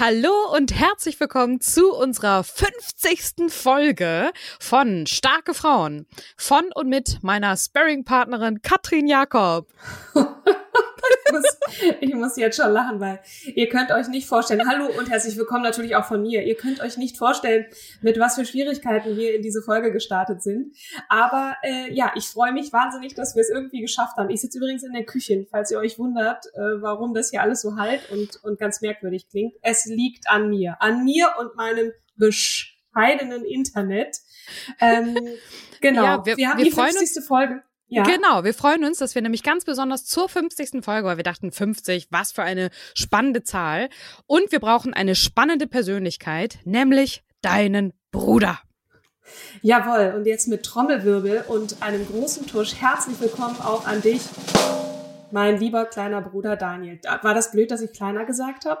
Hallo und herzlich willkommen zu unserer 50. Folge von Starke Frauen. Von und mit meiner Sparring-Partnerin Katrin Jakob. ich, muss, ich muss jetzt schon lachen, weil ihr könnt euch nicht vorstellen, hallo und herzlich willkommen natürlich auch von mir. Ihr könnt euch nicht vorstellen, mit was für Schwierigkeiten wir in diese Folge gestartet sind. Aber äh, ja, ich freue mich wahnsinnig, dass wir es irgendwie geschafft haben. Ich sitze übrigens in der Küche, falls ihr euch wundert, äh, warum das hier alles so halt und, und ganz merkwürdig klingt. Es liegt an mir. An mir und meinem bescheidenen Internet. Ähm, genau, ja, wir, wir haben wir die 50. Folge. Ja. Genau, wir freuen uns, dass wir nämlich ganz besonders zur 50. Folge, weil wir dachten 50, was für eine spannende Zahl. Und wir brauchen eine spannende Persönlichkeit, nämlich deinen Bruder. Jawohl, und jetzt mit Trommelwirbel und einem großen Tusch herzlich willkommen auch an dich, mein lieber kleiner Bruder Daniel. War das blöd, dass ich kleiner gesagt habe?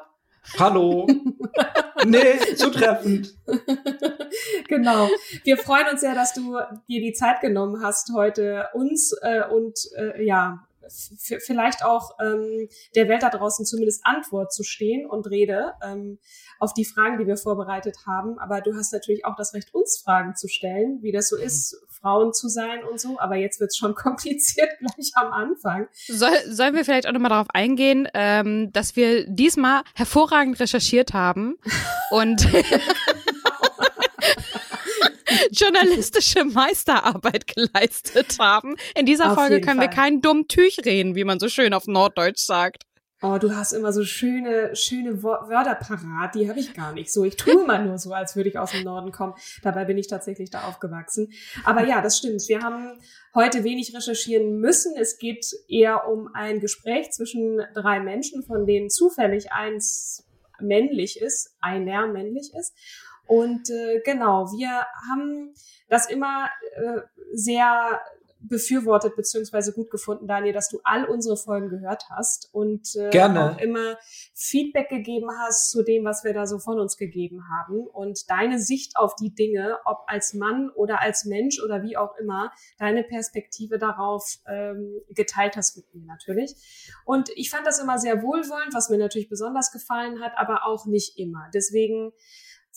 Hallo. nee, zutreffend. genau. Wir freuen uns sehr, dass du dir die Zeit genommen hast, heute uns äh, und äh, ja, vielleicht auch ähm, der Welt da draußen zumindest Antwort zu stehen und Rede ähm, auf die Fragen, die wir vorbereitet haben. Aber du hast natürlich auch das Recht, uns Fragen zu stellen, wie das so ist, Frauen zu sein und so. Aber jetzt wird's schon kompliziert gleich am Anfang. Soll, sollen wir vielleicht auch nochmal darauf eingehen, ähm, dass wir diesmal hervorragend recherchiert haben und journalistische Meisterarbeit geleistet haben. In dieser auf Folge können Fall. wir kein dumm Tüch reden, wie man so schön auf Norddeutsch sagt. Oh, du hast immer so schöne, schöne Wörter parat. Die habe ich gar nicht so. Ich tue immer nur so, als würde ich aus dem Norden kommen. Dabei bin ich tatsächlich da aufgewachsen. Aber ja, das stimmt. Wir haben heute wenig recherchieren müssen. Es geht eher um ein Gespräch zwischen drei Menschen, von denen zufällig eins männlich ist, einer männlich ist. Und äh, genau, wir haben das immer äh, sehr befürwortet beziehungsweise gut gefunden, Daniel, dass du all unsere Folgen gehört hast und äh, Gerne. auch immer Feedback gegeben hast zu dem, was wir da so von uns gegeben haben und deine Sicht auf die Dinge, ob als Mann oder als Mensch oder wie auch immer, deine Perspektive darauf ähm, geteilt hast mit mir natürlich. Und ich fand das immer sehr wohlwollend, was mir natürlich besonders gefallen hat, aber auch nicht immer. Deswegen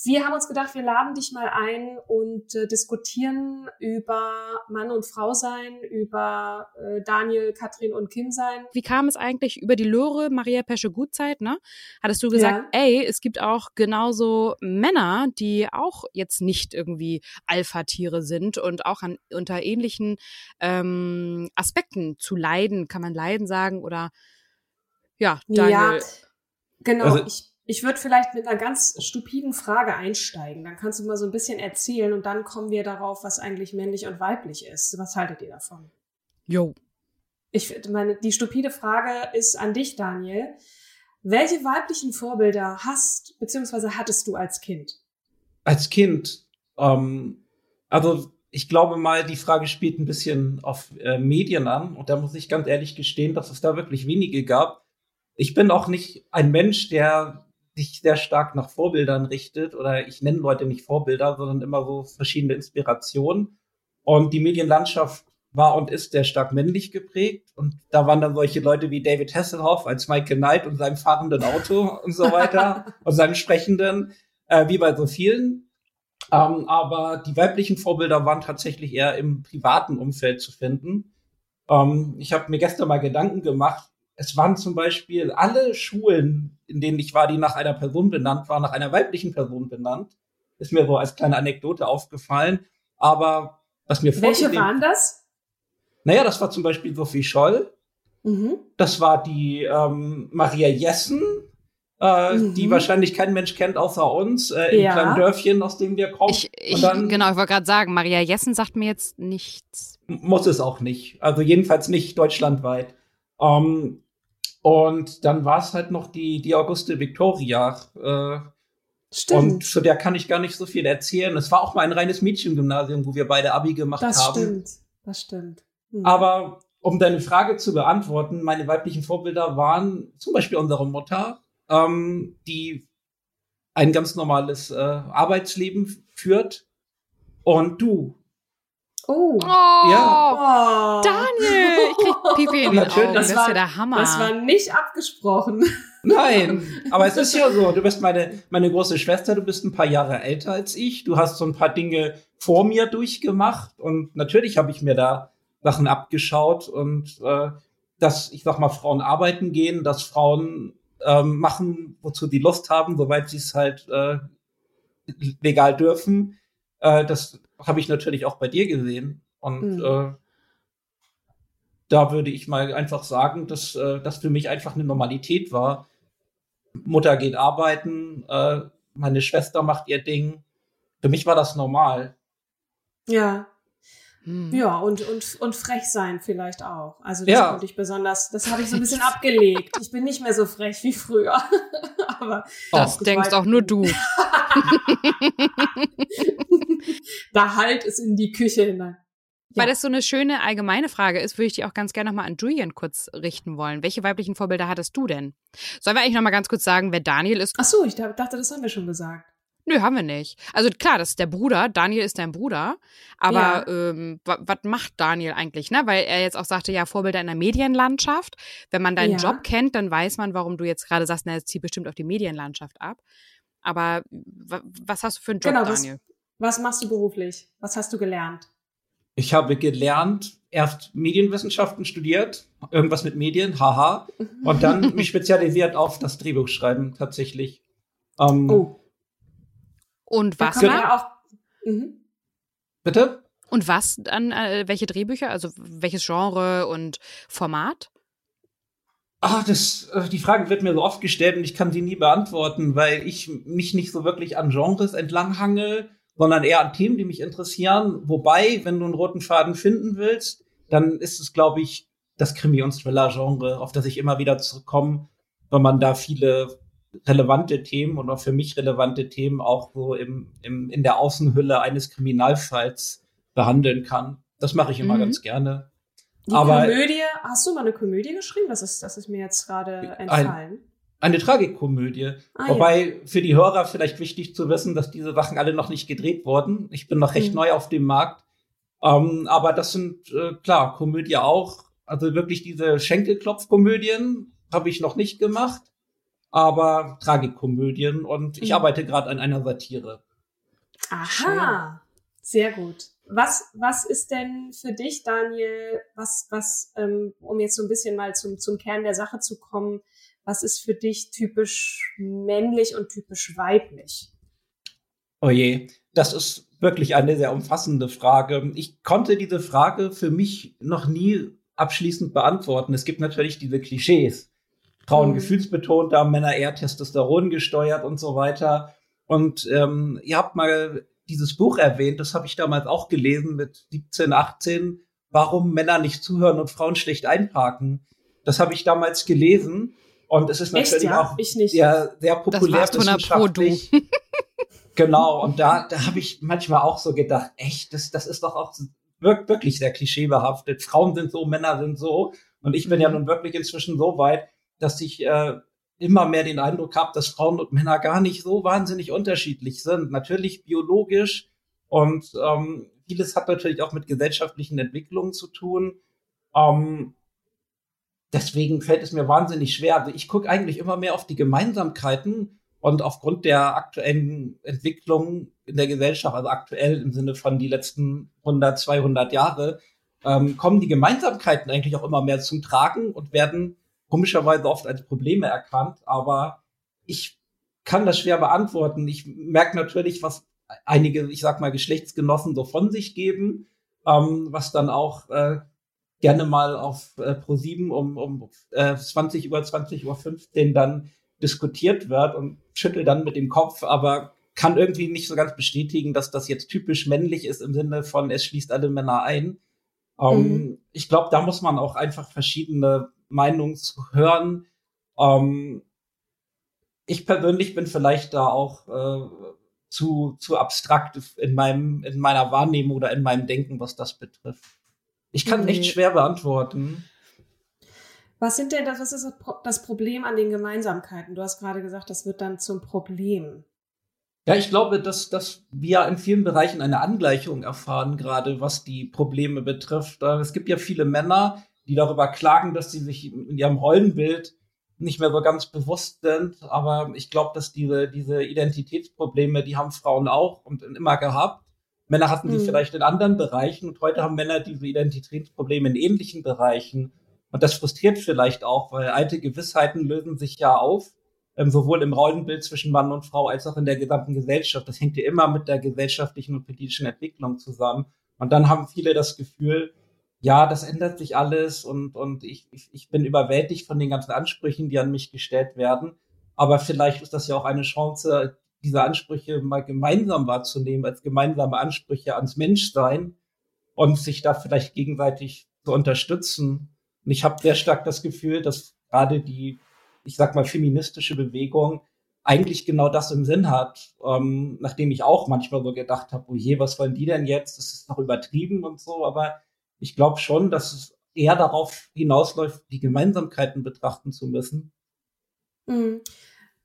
wir haben uns gedacht, wir laden dich mal ein und äh, diskutieren über Mann und Frau sein, über äh, Daniel, Katrin und Kim sein. Wie kam es eigentlich über die Lore Maria Pesche Gutzeit, ne? Hattest du gesagt, ja. ey, es gibt auch genauso Männer, die auch jetzt nicht irgendwie Alpha-Tiere sind und auch an, unter ähnlichen ähm, Aspekten zu leiden, kann man leiden sagen oder ja, Daniel. Ja, genau. Also, ich ich würde vielleicht mit einer ganz stupiden Frage einsteigen. Dann kannst du mal so ein bisschen erzählen und dann kommen wir darauf, was eigentlich männlich und weiblich ist. Was haltet ihr davon? Jo. Ich meine, die stupide Frage ist an dich, Daniel. Welche weiblichen Vorbilder hast bzw. hattest du als Kind? Als Kind, ähm, also ich glaube mal, die Frage spielt ein bisschen auf äh, Medien an und da muss ich ganz ehrlich gestehen, dass es da wirklich wenige gab. Ich bin auch nicht ein Mensch, der sich sehr stark nach Vorbildern richtet oder ich nenne Leute nicht Vorbilder, sondern immer so verschiedene Inspirationen. Und die Medienlandschaft war und ist sehr stark männlich geprägt. Und da waren dann solche Leute wie David Hasselhoff als Michael Knight und seinem fahrenden Auto und so weiter und seinem sprechenden, äh, wie bei so vielen. Ähm, aber die weiblichen Vorbilder waren tatsächlich eher im privaten Umfeld zu finden. Ähm, ich habe mir gestern mal Gedanken gemacht. Es waren zum Beispiel alle Schulen, in denen ich war, die nach einer Person benannt waren, nach einer weiblichen Person benannt. Ist mir so als kleine Anekdote aufgefallen. Aber was mir Welche waren das? Naja, das war zum Beispiel Sophie Scholl. Mhm. Das war die ähm, Maria Jessen, äh, mhm. die wahrscheinlich kein Mensch kennt außer uns, äh, im ja. kleinen Dörfchen, aus dem wir kommen. Ich, ich, dann, genau, ich wollte gerade sagen, Maria Jessen sagt mir jetzt nichts. Muss es auch nicht. Also jedenfalls nicht deutschlandweit. Ähm, und dann war es halt noch die, die Auguste Victoria. Äh, Stimmt. Und zu der kann ich gar nicht so viel erzählen. Es war auch mal ein reines Mädchengymnasium, wo wir beide Abi gemacht das haben. Das stimmt, das stimmt. Mhm. Aber um deine Frage zu beantworten, meine weiblichen Vorbilder waren zum Beispiel unsere Mutter, ähm, die ein ganz normales äh, Arbeitsleben führt. Und du. Oh. oh ja. Daniel, ich krieg Pipi in die Augen. Das, das war, ist ja der Hammer. Das war nicht abgesprochen. Nein, aber es ist ja so, du bist meine, meine große Schwester, du bist ein paar Jahre älter als ich, du hast so ein paar Dinge vor mir durchgemacht und natürlich habe ich mir da Sachen abgeschaut und äh, dass, ich sag mal, Frauen arbeiten gehen, dass Frauen ähm, machen, wozu die Lust haben, soweit sie es halt äh, legal dürfen. Äh, das habe ich natürlich auch bei dir gesehen. Und mhm. äh, da würde ich mal einfach sagen, dass äh, das für mich einfach eine Normalität war. Mutter geht arbeiten, äh, meine Schwester macht ihr Ding. Für mich war das normal. Ja. Hm. Ja, und, und, und frech sein vielleicht auch. Also das ja. konnte ich besonders, das habe ich so ein bisschen abgelegt. Ich bin nicht mehr so frech wie früher. Aber das denkst auch nur du. da halt es in die Küche hinein. Ja. Weil das so eine schöne allgemeine Frage ist, würde ich die auch ganz gerne nochmal an Julian kurz richten wollen. Welche weiblichen Vorbilder hattest du denn? Sollen wir eigentlich nochmal ganz kurz sagen, wer Daniel ist? Ach so, ich dachte, das haben wir schon gesagt. Nö, haben wir nicht. Also klar, das ist der Bruder. Daniel ist dein Bruder. Aber ja. ähm, was macht Daniel eigentlich? Ne? Weil er jetzt auch sagte, ja, Vorbilder in der Medienlandschaft. Wenn man deinen ja. Job kennt, dann weiß man, warum du jetzt gerade sagst, na, es zieht bestimmt auf die Medienlandschaft ab. Aber was hast du für einen Job, genau, Daniel? Was, machst du beruflich? Was hast du gelernt? Ich habe gelernt, erst Medienwissenschaften studiert, irgendwas mit Medien, haha, und dann mich spezialisiert auf das Drehbuchschreiben tatsächlich. Ähm, oh. Und was da ja auch. Mhm. Bitte? Und was dann, äh, welche Drehbücher, also welches Genre und Format? Ah, das, äh, die Frage wird mir so oft gestellt und ich kann sie nie beantworten, weil ich mich nicht so wirklich an Genres entlanghange, sondern eher an Themen, die mich interessieren. Wobei, wenn du einen roten Faden finden willst, dann ist es, glaube ich, das Krimi- und Thriller-Genre, auf das ich immer wieder zurückkomme, weil man da viele relevante Themen und auch für mich relevante Themen auch so im, im, in der Außenhülle eines Kriminalfalls behandeln kann. Das mache ich immer mhm. ganz gerne. Die Aber, Komödie, hast du mal eine Komödie geschrieben? Das ist, das ist mir jetzt gerade entfallen. Ein, eine Tragikomödie. Ah, Wobei ja. für die Hörer vielleicht wichtig zu wissen, dass diese Sachen alle noch nicht gedreht wurden. Ich bin noch recht mhm. neu auf dem Markt. Ähm, aber das sind, äh, klar, Komödie auch. Also wirklich diese Schenkelklopfkomödien habe ich noch nicht gemacht aber Tragikomödien und ich mhm. arbeite gerade an einer Satire. Aha, Schön. sehr gut. Was, was ist denn für dich, Daniel, was, was, ähm, um jetzt so ein bisschen mal zum, zum Kern der Sache zu kommen, was ist für dich typisch männlich und typisch weiblich? Oh je, das ist wirklich eine sehr umfassende Frage. Ich konnte diese Frage für mich noch nie abschließend beantworten. Es gibt natürlich diese Klischees. Frauen mhm. gefühlsbetonter, Männer eher Testosteron gesteuert und so weiter. Und ähm, ihr habt mal dieses Buch erwähnt, das habe ich damals auch gelesen mit 17, 18, warum Männer nicht zuhören und Frauen schlecht einparken. Das habe ich damals gelesen und es ist natürlich ja? auch sehr, sehr populär das wissenschaftlich. genau, und da, da habe ich manchmal auch so gedacht, echt, das, das ist doch auch wirklich sehr klischeebehaftet. Frauen sind so, Männer sind so. Und ich bin ja mhm. nun wirklich inzwischen so weit, dass ich äh, immer mehr den Eindruck habe, dass Frauen und Männer gar nicht so wahnsinnig unterschiedlich sind. Natürlich biologisch und ähm, vieles hat natürlich auch mit gesellschaftlichen Entwicklungen zu tun. Ähm, deswegen fällt es mir wahnsinnig schwer. Also ich gucke eigentlich immer mehr auf die Gemeinsamkeiten und aufgrund der aktuellen Entwicklung in der Gesellschaft, also aktuell im Sinne von die letzten 100, 200 Jahre, ähm, kommen die Gemeinsamkeiten eigentlich auch immer mehr zum Tragen und werden komischerweise oft als Probleme erkannt. Aber ich kann das schwer beantworten. Ich merke natürlich, was einige, ich sag mal, Geschlechtsgenossen so von sich geben, ähm, was dann auch äh, gerne mal auf äh, Pro7 um, um äh, 20 Uhr, 20 Uhr 15 dann diskutiert wird und schüttel dann mit dem Kopf, aber kann irgendwie nicht so ganz bestätigen, dass das jetzt typisch männlich ist im Sinne von, es schließt alle Männer ein. Ähm, mhm. Ich glaube, da muss man auch einfach verschiedene Meinungen zu hören. Ähm, ich persönlich bin vielleicht da auch äh, zu, zu abstrakt in meinem, in meiner Wahrnehmung oder in meinem Denken, was das betrifft. Ich kann nee. echt schwer beantworten. Was sind denn das, was ist das Problem an den Gemeinsamkeiten? Du hast gerade gesagt, das wird dann zum Problem. Ja, ich glaube, dass, dass wir in vielen Bereichen eine Angleichung erfahren, gerade was die Probleme betrifft. Äh, es gibt ja viele Männer, die darüber klagen, dass sie sich in ihrem Rollenbild nicht mehr so ganz bewusst sind. Aber ich glaube, dass diese, diese Identitätsprobleme, die haben Frauen auch und immer gehabt. Männer hatten die mhm. vielleicht in anderen Bereichen und heute haben Männer diese Identitätsprobleme in ähnlichen Bereichen. Und das frustriert vielleicht auch, weil alte Gewissheiten lösen sich ja auf, ähm, sowohl im Rollenbild zwischen Mann und Frau als auch in der gesamten Gesellschaft. Das hängt ja immer mit der gesellschaftlichen und politischen Entwicklung zusammen. Und dann haben viele das Gefühl, ja, das ändert sich alles und, und ich, ich, ich bin überwältigt von den ganzen Ansprüchen, die an mich gestellt werden. Aber vielleicht ist das ja auch eine Chance, diese Ansprüche mal gemeinsam wahrzunehmen, als gemeinsame Ansprüche ans Menschsein und sich da vielleicht gegenseitig zu unterstützen. Und ich habe sehr stark das Gefühl, dass gerade die, ich sag mal, feministische Bewegung eigentlich genau das im Sinn hat, ähm, nachdem ich auch manchmal so gedacht habe, oh je, was wollen die denn jetzt? Das ist noch übertrieben und so, aber ich glaube schon, dass es eher darauf hinausläuft, die Gemeinsamkeiten betrachten zu müssen. Mhm.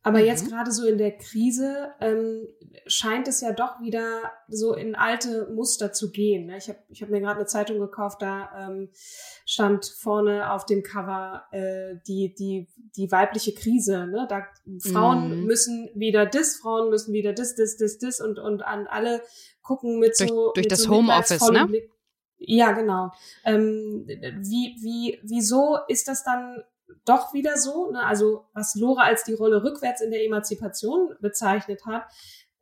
Aber mhm. jetzt gerade so in der Krise ähm, scheint es ja doch wieder so in alte Muster zu gehen. Ne? Ich habe ich hab mir gerade eine Zeitung gekauft, da ähm, stand vorne auf dem Cover äh, die, die, die weibliche Krise. Ne? Da, Frauen mhm. müssen wieder dis, Frauen müssen wieder dis, dis, dis, dis und, und an alle gucken mit durch, so. Durch mit das so Homeoffice, ne? Blick. Ja, genau. Ähm, wie, wie, wieso ist das dann doch wieder so, ne, also was Lore als die Rolle rückwärts in der Emanzipation bezeichnet hat,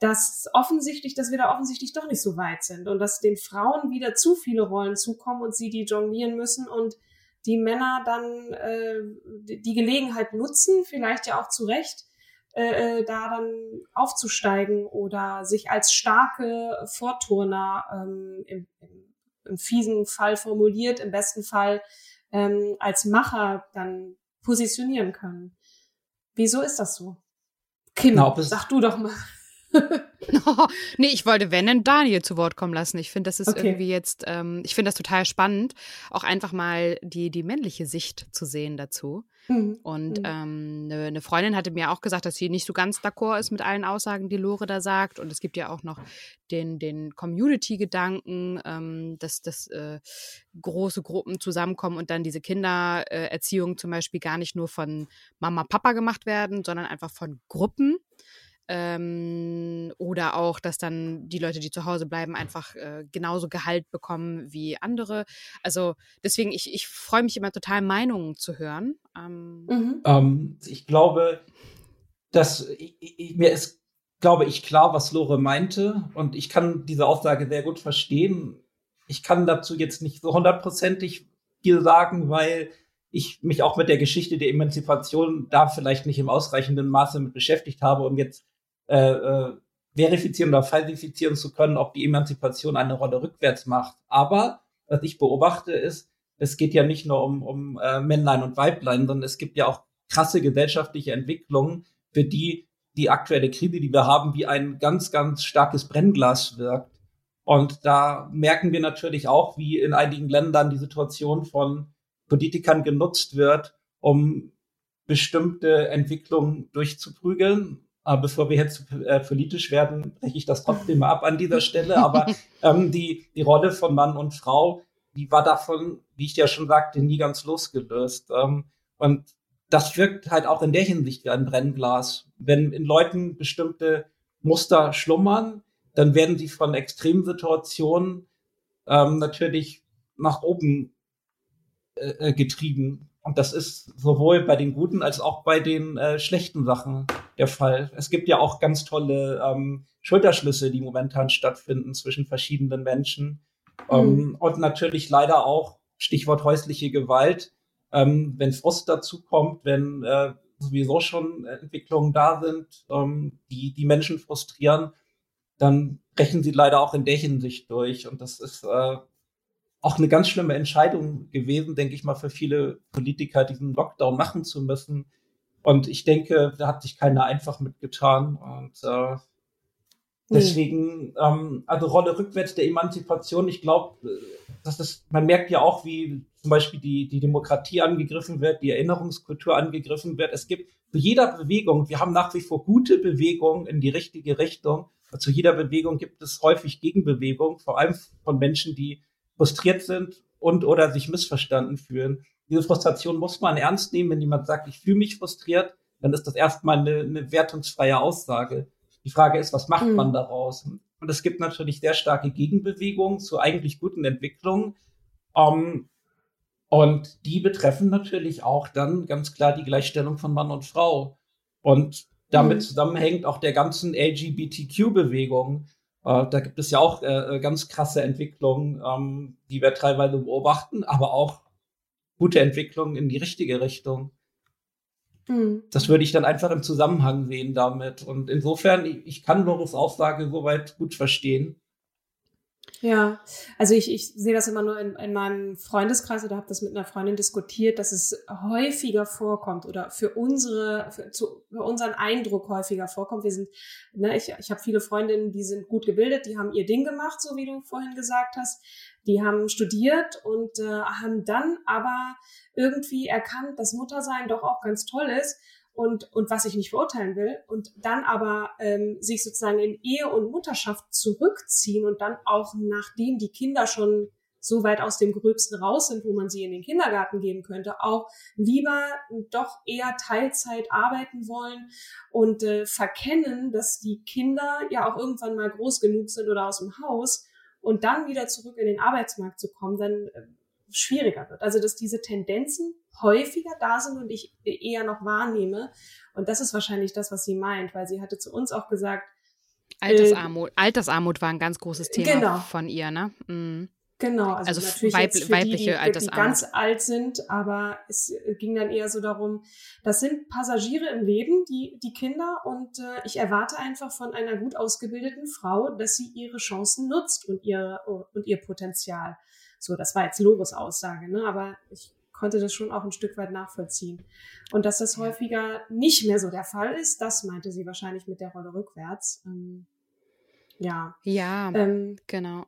dass offensichtlich, dass wir da offensichtlich doch nicht so weit sind und dass den Frauen wieder zu viele Rollen zukommen und sie die jonglieren müssen und die Männer dann äh, die Gelegenheit nutzen, vielleicht ja auch zu Recht, äh, äh, da dann aufzusteigen oder sich als starke Vorturner ähm, im, im, im fiesen Fall formuliert, im besten Fall ähm, als Macher dann positionieren können. Wieso ist das so? Kim, no, sag du doch mal. nee, ich wollte, wenn, dann Daniel zu Wort kommen lassen. Ich finde, das ist okay. irgendwie jetzt, ähm, ich finde das total spannend, auch einfach mal die, die männliche Sicht zu sehen dazu. Mhm. Und mhm. ähm, eine, eine Freundin hatte mir auch gesagt, dass sie nicht so ganz d'accord ist mit allen Aussagen, die Lore da sagt. Und es gibt ja auch noch den, den Community-Gedanken, ähm, dass, dass äh, große Gruppen zusammenkommen und dann diese Kindererziehung zum Beispiel gar nicht nur von Mama, Papa gemacht werden, sondern einfach von Gruppen. Ähm, oder auch, dass dann die Leute, die zu Hause bleiben, einfach äh, genauso Gehalt bekommen wie andere. Also deswegen, ich, ich freue mich immer total, Meinungen zu hören. Ähm, mhm. ähm, ich glaube, dass ich, ich, mir ist, glaube ich, klar, was Lore meinte. Und ich kann diese Aussage sehr gut verstehen. Ich kann dazu jetzt nicht so hundertprozentig viel sagen, weil ich mich auch mit der Geschichte der Emanzipation da vielleicht nicht im ausreichenden Maße mit beschäftigt habe, um jetzt äh, äh, verifizieren oder falsifizieren zu können, ob die Emanzipation eine Rolle rückwärts macht. Aber was ich beobachte ist, es geht ja nicht nur um, um äh, Männlein und Weiblein, sondern es gibt ja auch krasse gesellschaftliche Entwicklungen, für die die aktuelle Krise, die wir haben, wie ein ganz, ganz starkes Brennglas wirkt. Und da merken wir natürlich auch, wie in einigen Ländern die Situation von Politikern genutzt wird, um bestimmte Entwicklungen durchzuprügeln. Aber bevor wir jetzt äh, politisch werden, breche ich das trotzdem mal ab an dieser Stelle. Aber ähm, die, die Rolle von Mann und Frau, die war davon, wie ich ja schon sagte, nie ganz losgelöst. Ähm, und das wirkt halt auch in der Hinsicht wie ein Brennglas. Wenn in Leuten bestimmte Muster schlummern, dann werden sie von Extremsituationen ähm, natürlich nach oben äh, äh, getrieben. Und das ist sowohl bei den guten als auch bei den äh, schlechten Sachen der Fall. Es gibt ja auch ganz tolle ähm, Schulterschlüsse, die momentan stattfinden zwischen verschiedenen Menschen. Mhm. Ähm, und natürlich leider auch Stichwort häusliche Gewalt. Ähm, wenn Frust dazu kommt, wenn äh, sowieso schon Entwicklungen da sind, ähm, die die Menschen frustrieren, dann brechen sie leider auch in der Hinsicht durch. Und das ist äh, auch eine ganz schlimme Entscheidung gewesen, denke ich mal, für viele Politiker, diesen Lockdown machen zu müssen. Und ich denke, da hat sich keiner einfach mitgetan. Und äh, deswegen, ähm, also Rolle rückwärts der Emanzipation, ich glaube, das ist, man merkt ja auch, wie zum Beispiel die, die Demokratie angegriffen wird, die Erinnerungskultur angegriffen wird. Es gibt zu jeder Bewegung, wir haben nach wie vor gute Bewegungen in die richtige Richtung. Zu jeder Bewegung gibt es häufig Gegenbewegungen, vor allem von Menschen, die frustriert sind und oder sich missverstanden fühlen. Diese Frustration muss man ernst nehmen. Wenn jemand sagt, ich fühle mich frustriert, dann ist das erstmal eine, eine wertungsfreie Aussage. Die Frage ist, was macht mhm. man daraus? Und es gibt natürlich sehr starke Gegenbewegungen zu eigentlich guten Entwicklungen. Um, ähm, und die betreffen natürlich auch dann ganz klar die Gleichstellung von Mann und Frau. Und damit mhm. zusammenhängt auch der ganzen LGBTQ-Bewegung. Äh, da gibt es ja auch äh, äh, ganz krasse Entwicklungen, ähm, die wir teilweise beobachten, aber auch gute Entwicklungen in die richtige Richtung. Mhm. Das würde ich dann einfach im Zusammenhang sehen damit. Und insofern, ich, ich kann Loris Aussage soweit gut verstehen. Ja, also ich, ich sehe das immer nur in, in meinem Freundeskreis oder habe das mit einer Freundin diskutiert, dass es häufiger vorkommt oder für unsere, für, zu, für unseren Eindruck häufiger vorkommt. Wir sind, ne, ich, ich habe viele Freundinnen, die sind gut gebildet, die haben ihr Ding gemacht, so wie du vorhin gesagt hast. Die haben studiert und äh, haben dann aber irgendwie erkannt, dass Muttersein doch auch ganz toll ist und, und was ich nicht verurteilen will, und dann aber ähm, sich sozusagen in Ehe und Mutterschaft zurückziehen und dann auch nachdem die Kinder schon so weit aus dem Gröbsten raus sind, wo man sie in den Kindergarten geben könnte, auch lieber doch eher Teilzeit arbeiten wollen und äh, verkennen, dass die Kinder ja auch irgendwann mal groß genug sind oder aus dem Haus und dann wieder zurück in den Arbeitsmarkt zu kommen, dann äh, schwieriger wird. Also dass diese Tendenzen häufiger da sind und ich eher noch wahrnehme. Und das ist wahrscheinlich das, was sie meint, weil sie hatte zu uns auch gesagt, Altersarmut. Äh, Altersarmut war ein ganz großes Thema genau. von ihr, ne? Mhm. Genau, also, also natürlich weib für weibliche die, die, Altersarmut. die ganz alt sind, aber es ging dann eher so darum, das sind Passagiere im Leben, die, die Kinder, und äh, ich erwarte einfach von einer gut ausgebildeten Frau, dass sie ihre Chancen nutzt und ihr, und ihr Potenzial. So, das war jetzt Lores Aussage, ne? aber ich konnte das schon auch ein Stück weit nachvollziehen. Und dass das häufiger nicht mehr so der Fall ist, das meinte sie wahrscheinlich mit der Rolle rückwärts. Ähm, ja. Ja, ähm, genau.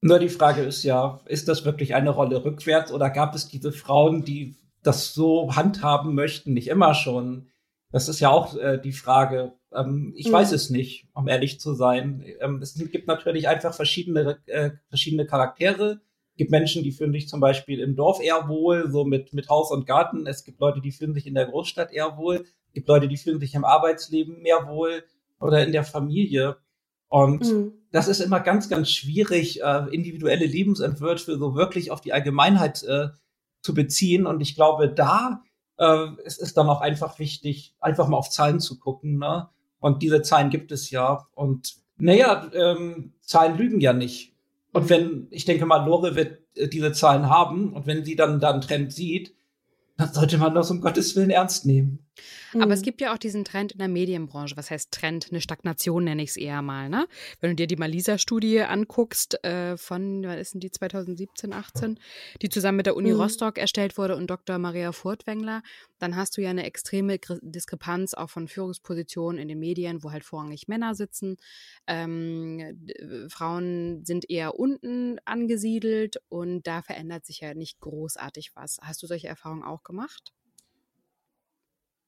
Nur die Frage ist ja, ist das wirklich eine Rolle rückwärts oder gab es diese Frauen, die das so handhaben möchten, nicht immer schon? Das ist ja auch äh, die Frage. Ähm, ich mhm. weiß es nicht, um ehrlich zu sein. Ähm, es gibt natürlich einfach verschiedene, äh, verschiedene Charaktere. Es gibt Menschen, die fühlen sich zum Beispiel im Dorf eher wohl, so mit, mit Haus und Garten. Es gibt Leute, die fühlen sich in der Großstadt eher wohl. Es gibt Leute, die fühlen sich im Arbeitsleben mehr wohl oder in der Familie. Und mhm. das ist immer ganz, ganz schwierig, äh, individuelle Lebensentwürfe so wirklich auf die Allgemeinheit äh, zu beziehen. Und ich glaube, da äh, es ist dann auch einfach wichtig, einfach mal auf Zahlen zu gucken. Ne? Und diese Zahlen gibt es ja. Und naja, ähm, Zahlen lügen ja nicht. Und wenn, ich denke mal, Lore wird äh, diese Zahlen haben und wenn sie dann da einen Trend sieht, dann sollte man das um Gottes Willen ernst nehmen. Aber mhm. es gibt ja auch diesen Trend in der Medienbranche. Was heißt Trend? Eine Stagnation nenne ich es eher mal. Ne? Wenn du dir die Malisa-Studie anguckst, äh, von, wann ist denn die 2017, 18, die zusammen mit der Uni mhm. Rostock erstellt wurde und Dr. Maria Furtwängler, dann hast du ja eine extreme Diskrepanz auch von Führungspositionen in den Medien, wo halt vorrangig Männer sitzen. Ähm, Frauen sind eher unten angesiedelt und da verändert sich ja nicht großartig was. Hast du solche Erfahrungen auch gemacht?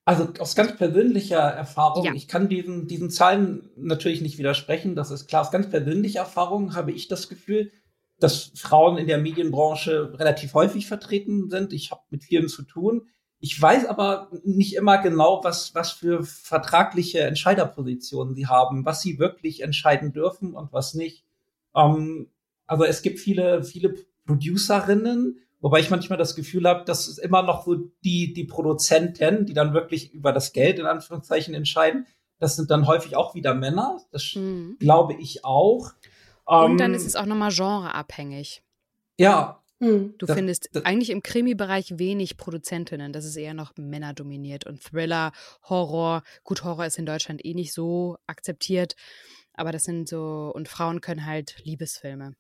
Also aus ganz persönlicher Erfahrung, ja. ich kann diesen, diesen Zahlen natürlich nicht widersprechen, das ist klar. Aus ganz persönlicher Erfahrung habe ich das Gefühl, dass Frauen in der Medienbranche relativ häufig vertreten sind. Ich habe mit vielen zu tun. Ich weiß aber nicht immer genau, was, was für vertragliche Entscheiderpositionen sie haben, was sie wirklich entscheiden dürfen und was nicht. Ähm, also es gibt viele, viele Producerinnen, wobei ich manchmal das Gefühl habe, dass es immer noch so die, die Produzenten, die dann wirklich über das Geld in Anführungszeichen entscheiden. Das sind dann häufig auch wieder Männer. Das mhm. glaube ich auch. Und um, dann ähm, ist es auch nochmal genreabhängig. Ja. Mhm. Du das, findest das, eigentlich im Krimi-Bereich wenig Produzentinnen. Das ist eher noch Männer dominiert. Und Thriller, Horror. Gut, Horror ist in Deutschland eh nicht so akzeptiert. Aber das sind so, und Frauen können halt Liebesfilme.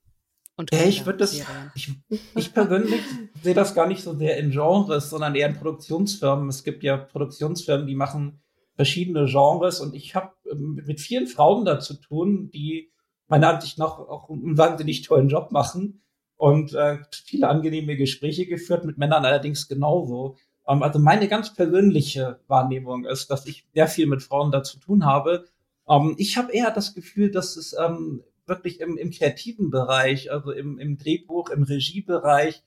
Und ja, ich würde das, ich, ich persönlich sehe das gar nicht so sehr in Genres, sondern eher in Produktionsfirmen. Es gibt ja Produktionsfirmen, die machen verschiedene Genres und ich habe ähm, mit vielen Frauen da zu tun, die meiner Ansicht nach auch einen wahnsinnig tollen Job machen und äh, viele angenehme Gespräche geführt, mit Männern allerdings genauso. Ähm, also meine ganz persönliche Wahrnehmung ist, dass ich sehr viel mit Frauen da zu tun habe. Ähm, ich habe eher das Gefühl, dass es ähm, wirklich im, im kreativen Bereich, also im, im Drehbuch, im Regiebereich,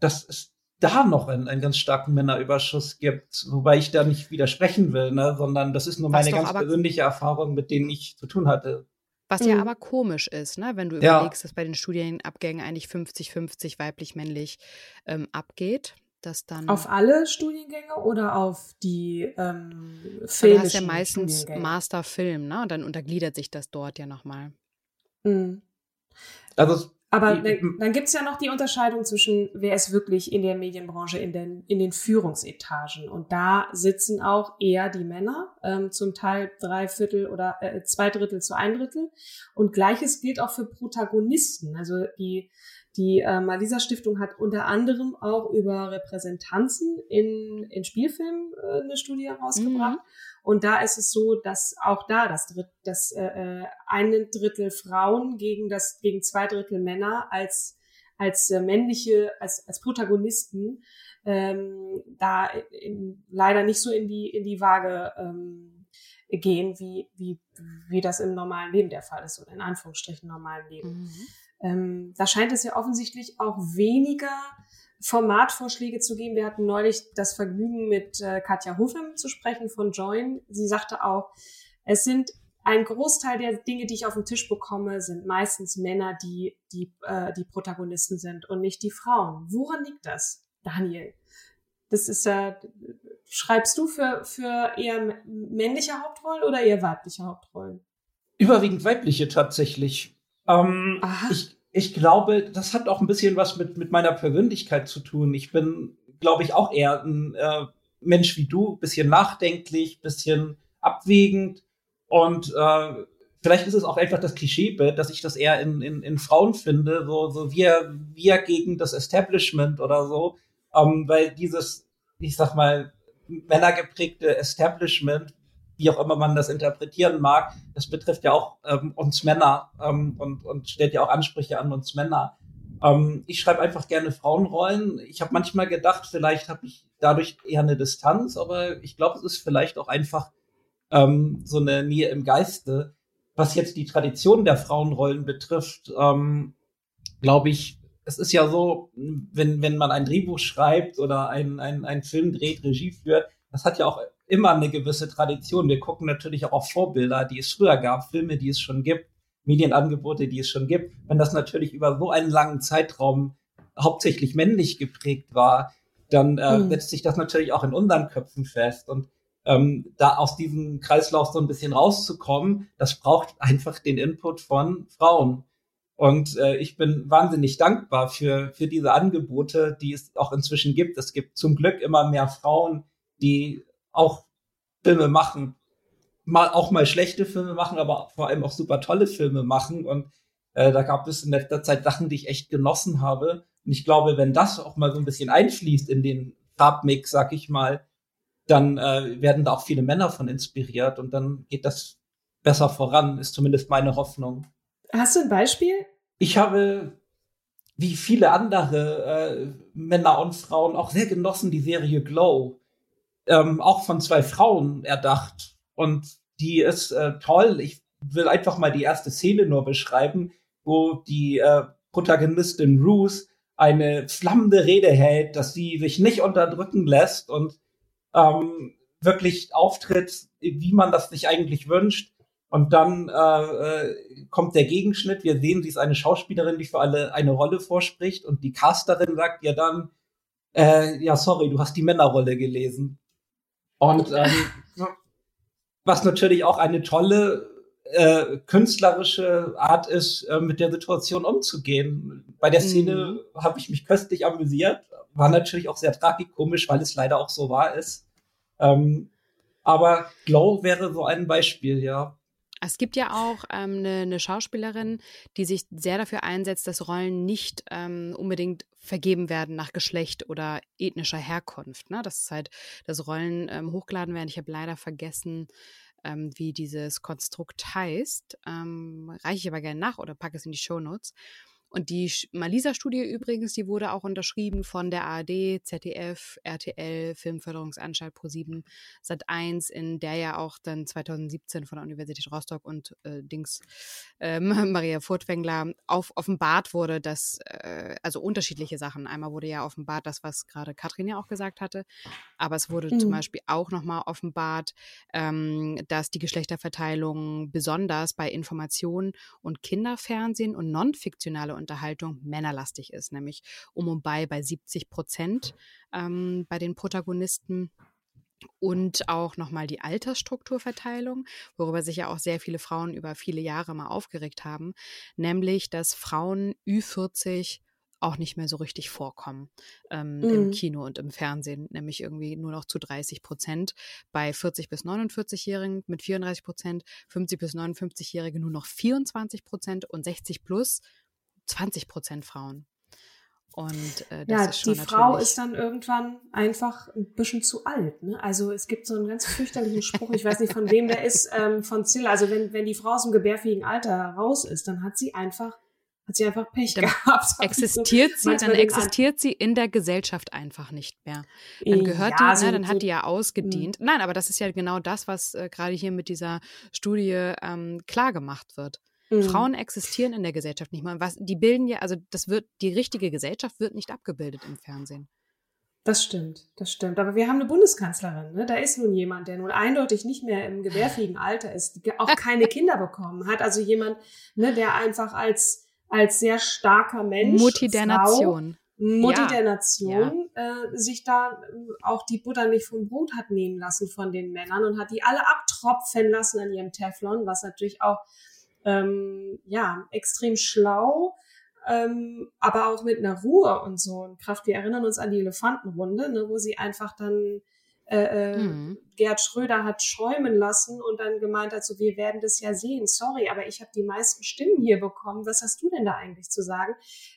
dass es da noch einen, einen ganz starken Männerüberschuss gibt, wobei ich da nicht widersprechen will, ne, sondern das ist nur meine ganz persönliche Erfahrung, mit denen ich zu tun hatte. Was mhm. ja aber komisch ist, ne? wenn du ja. überlegst, dass bei den Studienabgängen eigentlich 50-50 weiblich-männlich ähm, abgeht. Dass dann auf alle Studiengänge oder auf die ähm, Filme? Du hast ja meistens Master-Film, ne? Und dann untergliedert sich das dort ja nochmal. Mhm. Also aber dann, dann gibt es ja noch die Unterscheidung zwischen, wer ist wirklich in der Medienbranche in den, in den Führungsetagen. Und da sitzen auch eher die Männer, ähm, zum Teil drei Viertel oder äh, zwei Drittel zu ein Drittel. Und gleiches gilt auch für Protagonisten. Also die, die äh, Malisa Stiftung hat unter anderem auch über Repräsentanzen in, in Spielfilmen äh, eine Studie herausgebracht. Mhm. Und da ist es so, dass auch da das, Dritt, das äh, äh, ein Drittel Frauen gegen das gegen zwei Drittel Männer als als äh, männliche als als Protagonisten ähm, da in, leider nicht so in die in die Waage ähm, gehen, wie wie wie das im normalen Leben der Fall ist oder in Anführungsstrichen normalen Leben. Mhm. Ähm, da scheint es ja offensichtlich auch weniger Formatvorschläge zu geben. Wir hatten neulich das Vergnügen, mit äh, Katja Hofem zu sprechen von Join. Sie sagte auch, es sind ein Großteil der Dinge, die ich auf den Tisch bekomme, sind meistens Männer, die die, äh, die Protagonisten sind und nicht die Frauen. Woran liegt das, Daniel? Das ist ja, äh, schreibst du für, für eher männliche Hauptrollen oder eher weibliche Hauptrollen? Überwiegend weibliche tatsächlich. Ähm, ich, ich glaube, das hat auch ein bisschen was mit, mit meiner Persönlichkeit zu tun. Ich bin, glaube ich, auch eher ein äh, Mensch wie du, bisschen nachdenklich, bisschen abwägend und äh, vielleicht ist es auch einfach das Klischeebild, dass ich das eher in, in, in Frauen finde, so, so wir, wir gegen das Establishment oder so, ähm, weil dieses, ich sag mal, männergeprägte Establishment wie auch immer man das interpretieren mag, das betrifft ja auch ähm, uns Männer ähm, und, und stellt ja auch Ansprüche an uns Männer. Ähm, ich schreibe einfach gerne Frauenrollen. Ich habe manchmal gedacht, vielleicht habe ich dadurch eher eine Distanz, aber ich glaube, es ist vielleicht auch einfach ähm, so eine Nähe im Geiste. Was jetzt die Tradition der Frauenrollen betrifft, ähm, glaube ich, es ist ja so, wenn, wenn man ein Drehbuch schreibt oder ein, ein, ein Film dreht, Regie führt, das hat ja auch immer eine gewisse Tradition. Wir gucken natürlich auch auf Vorbilder, die es früher gab, Filme, die es schon gibt, Medienangebote, die es schon gibt. Wenn das natürlich über so einen langen Zeitraum hauptsächlich männlich geprägt war, dann äh, mhm. setzt sich das natürlich auch in unseren Köpfen fest. Und ähm, da aus diesem Kreislauf so ein bisschen rauszukommen, das braucht einfach den Input von Frauen. Und äh, ich bin wahnsinnig dankbar für, für diese Angebote, die es auch inzwischen gibt. Es gibt zum Glück immer mehr Frauen, die auch Filme machen, mal auch mal schlechte Filme machen, aber vor allem auch super tolle Filme machen. Und äh, da gab es in letzter Zeit Sachen, die ich echt genossen habe. Und ich glaube, wenn das auch mal so ein bisschen einfließt in den Farbmix, sag ich mal, dann äh, werden da auch viele Männer von inspiriert und dann geht das besser voran, ist zumindest meine Hoffnung. Hast du ein Beispiel? Ich habe, wie viele andere äh, Männer und Frauen, auch sehr genossen die Serie Glow ähm, auch von zwei Frauen erdacht. Und die ist äh, toll. Ich will einfach mal die erste Szene nur beschreiben, wo die äh, Protagonistin Ruth eine flammende Rede hält, dass sie sich nicht unterdrücken lässt und ähm, wirklich auftritt, wie man das sich eigentlich wünscht. Und dann äh, äh, kommt der Gegenschnitt. Wir sehen, sie ist eine Schauspielerin, die für alle eine Rolle vorspricht. Und die Casterin sagt ihr dann, äh, ja, sorry, du hast die Männerrolle gelesen. Und ähm, was natürlich auch eine tolle äh, künstlerische Art ist, äh, mit der Situation umzugehen. Bei der Szene mhm. habe ich mich köstlich amüsiert. War natürlich auch sehr tragikomisch, weil es leider auch so wahr ist. Ähm, aber Glow wäre so ein Beispiel, ja. Es gibt ja auch ähm, eine, eine, Schauspielerin, die sich sehr dafür einsetzt, dass Rollen nicht ähm, unbedingt vergeben werden nach Geschlecht oder ethnischer Herkunft. Ne? Das ist halt, dass Rollen ähm, hochgeladen werden. Ich habe leider vergessen, ähm, wie dieses Konstrukt heißt. Ähm, reiche ich aber gerne nach oder packe es in die Show Notes. Und die Malisa-Studie übrigens, die wurde auch unterschrieben von der ARD, ZDF, RTL, Filmförderungsanstalt Pro7, Sat1, in der ja auch dann 2017 von der Universität Rostock und äh, Dings ähm, Maria Furtwängler auf, offenbart wurde, dass, äh, also unterschiedliche Sachen. Einmal wurde ja offenbart, das, was gerade Katrin ja auch gesagt hatte, aber es wurde mhm. zum Beispiel auch nochmal offenbart, ähm, dass die Geschlechterverteilung besonders bei Informationen und Kinderfernsehen und non-fiktionale Unterhaltung männerlastig ist, nämlich um und bei bei 70 Prozent ähm, bei den Protagonisten und auch nochmal die Altersstrukturverteilung, worüber sich ja auch sehr viele Frauen über viele Jahre mal aufgeregt haben, nämlich dass Frauen Ü40 auch nicht mehr so richtig vorkommen ähm, mhm. im Kino und im Fernsehen, nämlich irgendwie nur noch zu 30 Prozent. Bei 40 bis 49-Jährigen mit 34 Prozent, 50 bis 59-Jährige nur noch 24 Prozent und 60 plus 20 Prozent Frauen. Und äh, ja, die Frau ist dann irgendwann einfach ein bisschen zu alt. Ne? Also es gibt so einen ganz fürchterlichen Spruch, ich weiß nicht von wem der ist, ähm, von Zilla. Also wenn, wenn die Frau aus dem gebärfähigen Alter raus ist, dann hat sie einfach hat sie einfach Pech dann gehabt. Existiert so, sie, dann existiert sie in der Gesellschaft einfach nicht mehr. Dann gehört ja, die, so, ne, dann hat die ja ausgedient. Mh. Nein, aber das ist ja genau das, was äh, gerade hier mit dieser Studie ähm, klar gemacht wird. Mhm. Frauen existieren in der Gesellschaft nicht mehr. Was, die bilden ja, also das wird, die richtige Gesellschaft wird nicht abgebildet im Fernsehen. Das stimmt, das stimmt. Aber wir haben eine Bundeskanzlerin, ne? Da ist nun jemand, der nun eindeutig nicht mehr im gebärfähigen Alter ist, auch keine Kinder bekommen hat. Also jemand, ne, der einfach als, als sehr starker Mensch. Mutti der Frau, Nation. Mutti ja. der Nation ja. äh, sich da äh, auch die Butter nicht vom Brot hat nehmen lassen von den Männern und hat die alle abtropfen lassen an ihrem Teflon, was natürlich auch ähm, ja, extrem schlau, ähm, aber auch mit einer Ruhe und so und Kraft. Wir erinnern uns an die Elefantenrunde, ne, wo sie einfach dann äh, äh, mhm. Gerd Schröder hat schäumen lassen und dann gemeint hat, so wir werden das ja sehen. Sorry, aber ich habe die meisten Stimmen hier bekommen. Was hast du denn da eigentlich zu sagen?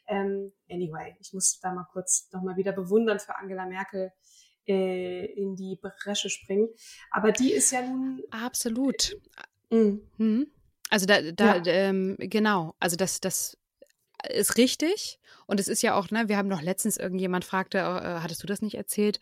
Ähm, anyway, ich muss da mal kurz nochmal wieder bewundern für Angela Merkel äh, in die Bresche springen. Aber die ist ja nun absolut. Äh, mhm. Also da, da ja. ähm, genau, also das, das ist richtig. Und es ist ja auch, ne, wir haben noch letztens irgendjemand fragte, äh, hattest du das nicht erzählt,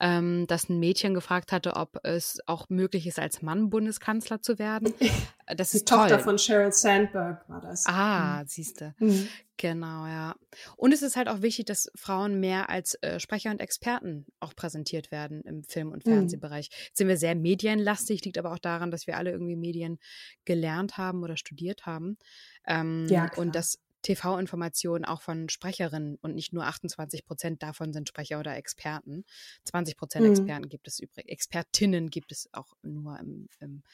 ähm, dass ein Mädchen gefragt hatte, ob es auch möglich ist, als Mann Bundeskanzler zu werden. Das Die ist Tochter toll. von Sheryl Sandberg war das. Ah, mhm. siehste. Mhm. Genau, ja. Und es ist halt auch wichtig, dass Frauen mehr als äh, Sprecher und Experten auch präsentiert werden im Film- und mhm. Fernsehbereich. Jetzt sind wir sehr medienlastig, liegt aber auch daran, dass wir alle irgendwie Medien gelernt haben oder studiert haben. Ähm, ja, klar. und das TV-Informationen auch von Sprecherinnen und nicht nur 28 Prozent davon sind Sprecher oder Experten. 20 Prozent mhm. Experten gibt es übrigens, Expertinnen gibt es auch nur im, im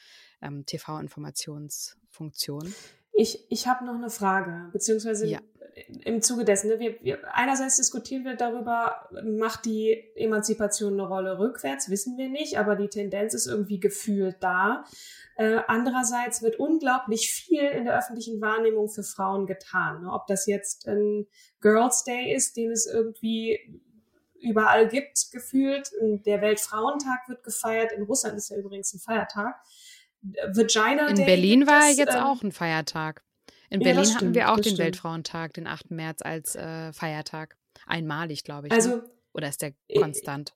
ähm, TV-Informationsfunktion. Ich, ich habe noch eine Frage, beziehungsweise ja. im Zuge dessen. Ne, wir, wir, einerseits diskutieren wir darüber, macht die Emanzipation eine Rolle rückwärts, wissen wir nicht, aber die Tendenz ist irgendwie gefühlt da. Äh, andererseits wird unglaublich viel in der öffentlichen Wahrnehmung für Frauen getan. Ne? Ob das jetzt ein Girls Day ist, den es irgendwie überall gibt, gefühlt. Der Weltfrauentag wird gefeiert. In Russland ist ja übrigens ein Feiertag. Vagina In Day Berlin war das, jetzt ähm, auch ein Feiertag. In ja, Berlin hatten wir auch den stimmt. Weltfrauentag, den 8. März, als äh, Feiertag. Einmalig, glaube ich. Ne? Also, ne? Oder ist der konstant?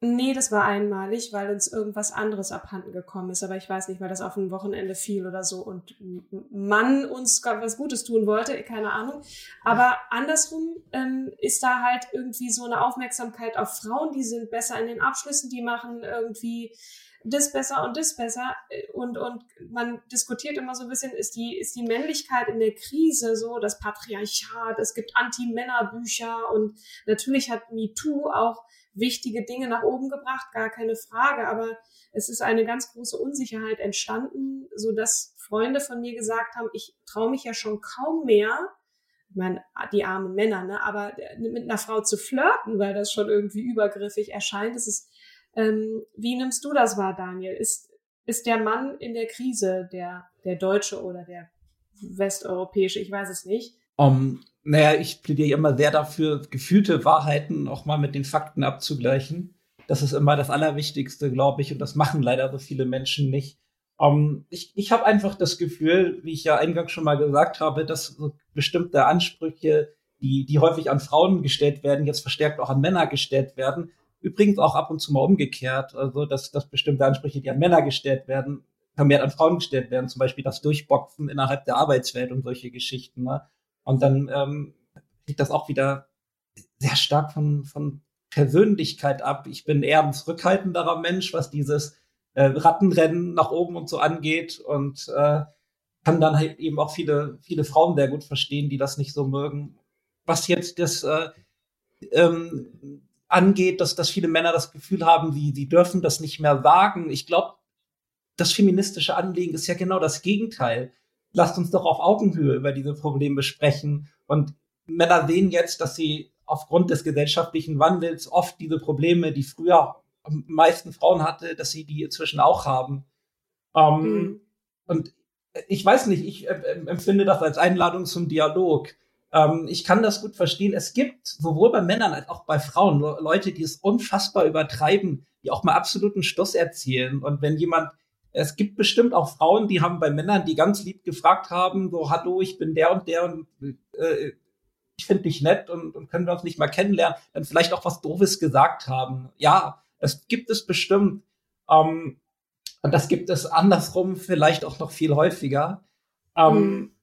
Nee, das war einmalig, weil uns irgendwas anderes abhanden gekommen ist. Aber ich weiß nicht, weil das auf ein Wochenende fiel oder so und Mann uns was Gutes tun wollte, keine Ahnung. Aber andersrum ähm, ist da halt irgendwie so eine Aufmerksamkeit auf Frauen, die sind besser in den Abschlüssen, die machen irgendwie das besser und das besser. Und, und man diskutiert immer so ein bisschen, ist die, ist die Männlichkeit in der Krise so, das Patriarchat, es gibt Anti-Männer-Bücher und natürlich hat MeToo auch wichtige Dinge nach oben gebracht, gar keine Frage, aber es ist eine ganz große Unsicherheit entstanden, so dass Freunde von mir gesagt haben, ich traue mich ja schon kaum mehr, ich meine, die armen Männer, ne, aber mit einer Frau zu flirten, weil das schon irgendwie übergriffig erscheint. Das ist, ähm, wie nimmst du das wahr, Daniel? Ist, ist der Mann in der Krise, der, der Deutsche oder der Westeuropäische, ich weiß es nicht, um, naja, ich plädiere immer sehr dafür, gefühlte Wahrheiten auch mal mit den Fakten abzugleichen. Das ist immer das Allerwichtigste, glaube ich, und das machen leider so viele Menschen nicht. Um, ich ich habe einfach das Gefühl, wie ich ja eingangs schon mal gesagt habe, dass so bestimmte Ansprüche, die, die häufig an Frauen gestellt werden, jetzt verstärkt auch an Männer gestellt werden. Übrigens auch ab und zu mal umgekehrt. Also, dass, dass bestimmte Ansprüche, die an Männer gestellt werden, vermehrt an Frauen gestellt werden. Zum Beispiel das Durchboxen innerhalb der Arbeitswelt und solche Geschichten. Ne? Und dann ähm, liegt das auch wieder sehr stark von, von Persönlichkeit ab. Ich bin eher ein zurückhaltenderer Mensch, was dieses äh, Rattenrennen nach oben und so angeht und äh, kann dann halt eben auch viele, viele Frauen sehr gut verstehen, die das nicht so mögen. Was jetzt das äh, ähm, angeht, dass, dass viele Männer das Gefühl haben, sie, sie dürfen das nicht mehr wagen. Ich glaube, das feministische Anliegen ist ja genau das Gegenteil lasst uns doch auf Augenhöhe über diese Probleme sprechen. Und Männer sehen jetzt, dass sie aufgrund des gesellschaftlichen Wandels oft diese Probleme, die früher am meisten Frauen hatte, dass sie die inzwischen auch haben. Ähm, mhm. Und ich weiß nicht, ich äh, empfinde das als Einladung zum Dialog. Ähm, ich kann das gut verstehen. Es gibt sowohl bei Männern als auch bei Frauen Leute, die es unfassbar übertreiben, die auch mal absoluten Stoß erzielen. Und wenn jemand es gibt bestimmt auch Frauen, die haben bei Männern, die ganz lieb gefragt haben, so, hallo, ich bin der und der und äh, ich finde dich nett und, und können wir uns nicht mal kennenlernen, dann vielleicht auch was Doofes gesagt haben. Ja, das gibt es bestimmt. Ähm, und das gibt es andersrum vielleicht auch noch viel häufiger. Ähm, mhm.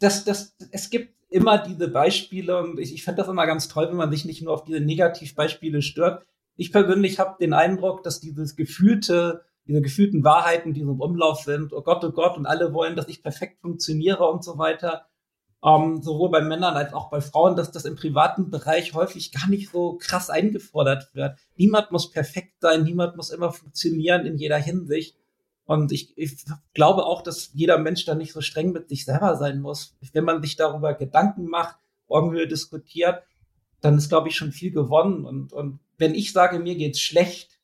Das, das, es gibt immer diese Beispiele und ich, ich finde das immer ganz toll, wenn man sich nicht nur auf diese Negativbeispiele stört. Ich persönlich habe den Eindruck, dass dieses gefühlte diese gefühlten Wahrheiten, die so im Umlauf sind, oh Gott, oh Gott, und alle wollen, dass ich perfekt funktioniere und so weiter. Ähm, sowohl bei Männern als auch bei Frauen, dass das im privaten Bereich häufig gar nicht so krass eingefordert wird. Niemand muss perfekt sein, niemand muss immer funktionieren in jeder Hinsicht. Und ich, ich glaube auch, dass jeder Mensch da nicht so streng mit sich selber sein muss. Wenn man sich darüber Gedanken macht, Augenhöhe diskutiert, dann ist, glaube ich, schon viel gewonnen. Und, und wenn ich sage, mir geht's schlecht,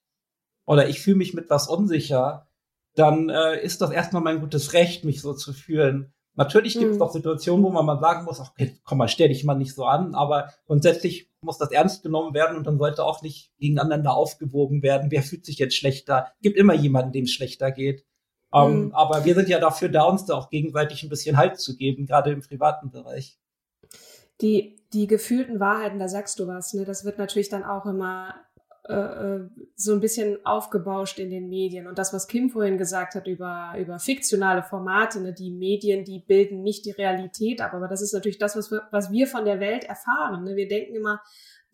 oder ich fühle mich mit was unsicher, dann äh, ist das erstmal mein gutes Recht, mich so zu fühlen. Natürlich gibt es mhm. auch Situationen, wo man mal sagen muss, okay, komm mal, stell dich mal nicht so an, aber grundsätzlich muss das ernst genommen werden und dann sollte auch nicht gegeneinander aufgewogen werden. Wer fühlt sich jetzt schlechter? Gibt immer jemanden, dem es schlechter geht. Ähm, mhm. aber wir sind ja dafür da, uns da auch gegenseitig ein bisschen Halt zu geben, gerade im privaten Bereich. Die, die gefühlten Wahrheiten, da sagst du was, ne? Das wird natürlich dann auch immer äh, äh, so ein bisschen aufgebauscht in den Medien. Und das, was Kim vorhin gesagt hat über, über fiktionale Formate, ne, die Medien, die bilden nicht die Realität ab. Aber das ist natürlich das, was wir, was wir von der Welt erfahren. Ne? Wir denken immer,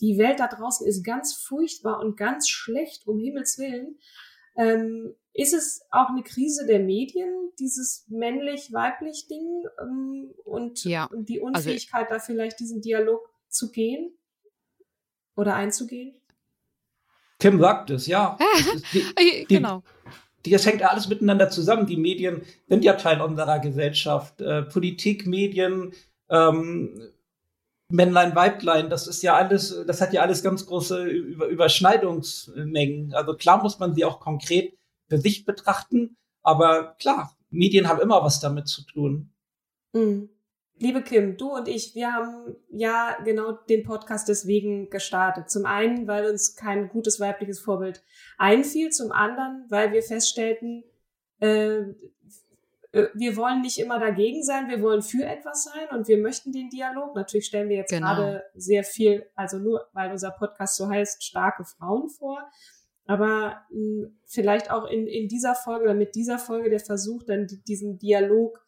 die Welt da draußen ist ganz furchtbar und ganz schlecht, um Himmels Willen. Ähm, ist es auch eine Krise der Medien, dieses männlich-weiblich Ding ähm, und, ja. und die also Unfähigkeit, also, da vielleicht diesen Dialog zu gehen oder einzugehen? Tim sagt es, ja. die, die, genau. Die, das hängt alles miteinander zusammen. Die Medien sind ja Teil unserer Gesellschaft. Äh, Politik, Medien, ähm, Männlein, Weiblein, das ist ja alles, das hat ja alles ganz große Über Überschneidungsmengen. Also klar muss man sie auch konkret für sich betrachten, aber klar, Medien haben immer was damit zu tun. Mhm. Liebe Kim, du und ich, wir haben ja genau den Podcast deswegen gestartet. Zum einen, weil uns kein gutes weibliches Vorbild einfiel, zum anderen, weil wir feststellten, äh, äh, wir wollen nicht immer dagegen sein, wir wollen für etwas sein und wir möchten den Dialog. Natürlich stellen wir jetzt genau. gerade sehr viel, also nur weil unser Podcast so heißt, starke Frauen vor. Aber mh, hm, vielleicht auch in, in dieser Folge oder mit dieser Folge der Versuch, dann diesen Dialog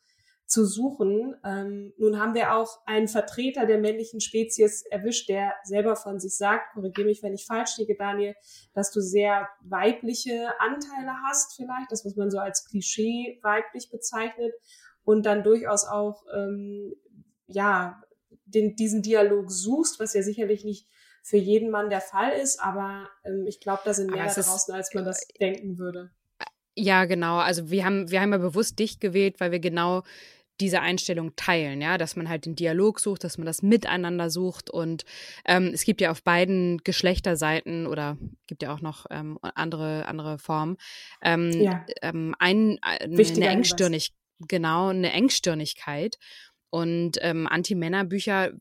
zu suchen. Ähm, nun haben wir auch einen Vertreter der männlichen Spezies erwischt, der selber von sich sagt, korrigiere mich, wenn ich falsch liege, Daniel, dass du sehr weibliche Anteile hast, vielleicht, das, was man so als Klischee weiblich bezeichnet, und dann durchaus auch, ähm, ja, den, diesen Dialog suchst, was ja sicherlich nicht für jeden Mann der Fall ist, aber ähm, ich glaube, da sind mehr da draußen, als man das denken würde. Ja, genau. Also wir haben, wir haben ja bewusst dich gewählt, weil wir genau diese Einstellung teilen, ja, dass man halt den Dialog sucht, dass man das miteinander sucht und ähm, es gibt ja auf beiden Geschlechterseiten oder gibt ja auch noch ähm, andere andere Formen ähm, ja. ähm, ein, äh, eine Engstirnig, genau eine Engstirnigkeit und ähm, Anti-Männer-Bücher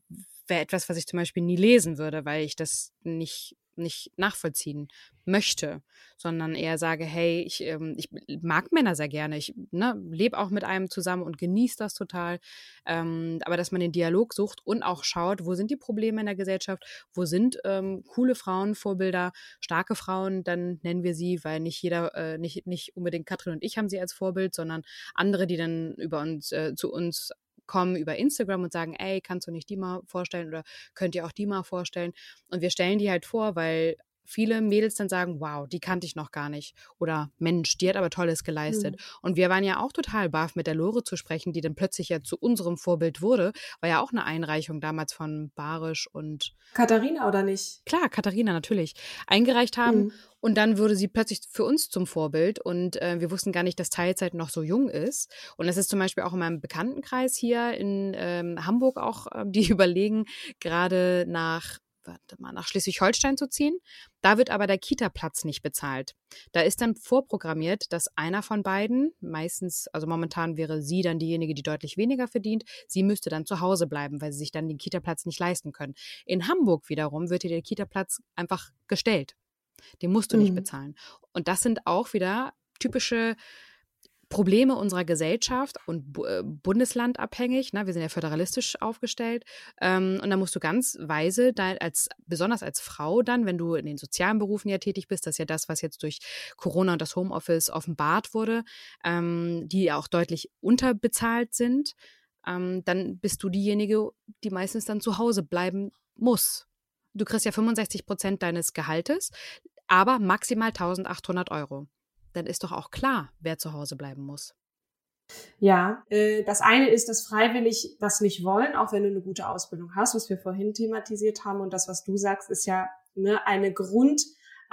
wäre etwas, was ich zum Beispiel nie lesen würde, weil ich das nicht nicht nachvollziehen möchte, sondern eher sage, hey, ich, ähm, ich mag Männer sehr gerne, ich ne, lebe auch mit einem zusammen und genieße das total, ähm, aber dass man den Dialog sucht und auch schaut, wo sind die Probleme in der Gesellschaft, wo sind ähm, coole Frauenvorbilder, starke Frauen, dann nennen wir sie, weil nicht jeder, äh, nicht, nicht unbedingt Katrin und ich haben sie als Vorbild, sondern andere, die dann über uns, äh, zu uns kommen über Instagram und sagen, ey, kannst du nicht die mal vorstellen oder könnt ihr auch die mal vorstellen? Und wir stellen die halt vor, weil viele Mädels dann sagen, wow, die kannte ich noch gar nicht. Oder Mensch, die hat aber Tolles geleistet. Mhm. Und wir waren ja auch total baff, mit der Lore zu sprechen, die dann plötzlich ja zu unserem Vorbild wurde. War ja auch eine Einreichung damals von Barisch und Katharina, oder nicht? Klar, Katharina, natürlich. Eingereicht haben. Mhm. Und dann wurde sie plötzlich für uns zum Vorbild. Und äh, wir wussten gar nicht, dass Teilzeit noch so jung ist. Und das ist zum Beispiel auch in meinem Bekanntenkreis hier in ähm, Hamburg auch, äh, die überlegen, gerade nach warte mal, nach Schleswig-Holstein zu ziehen. Da wird aber der Kita-Platz nicht bezahlt. Da ist dann vorprogrammiert, dass einer von beiden, meistens, also momentan wäre sie dann diejenige, die deutlich weniger verdient, sie müsste dann zu Hause bleiben, weil sie sich dann den Kita-Platz nicht leisten können. In Hamburg wiederum wird dir der Kita-Platz einfach gestellt. Den musst du mhm. nicht bezahlen. Und das sind auch wieder typische Probleme unserer Gesellschaft und äh, bundeslandabhängig. Ne? Wir sind ja föderalistisch aufgestellt. Ähm, und da musst du ganz weise, als, besonders als Frau dann, wenn du in den sozialen Berufen ja tätig bist, das ist ja das, was jetzt durch Corona und das Homeoffice offenbart wurde, ähm, die auch deutlich unterbezahlt sind, ähm, dann bist du diejenige, die meistens dann zu Hause bleiben muss. Du kriegst ja 65 Prozent deines Gehaltes, aber maximal 1800 Euro dann ist doch auch klar, wer zu Hause bleiben muss. Ja, äh, das eine ist, dass freiwillig das nicht wollen, auch wenn du eine gute Ausbildung hast, was wir vorhin thematisiert haben. Und das, was du sagst, ist ja ne, eine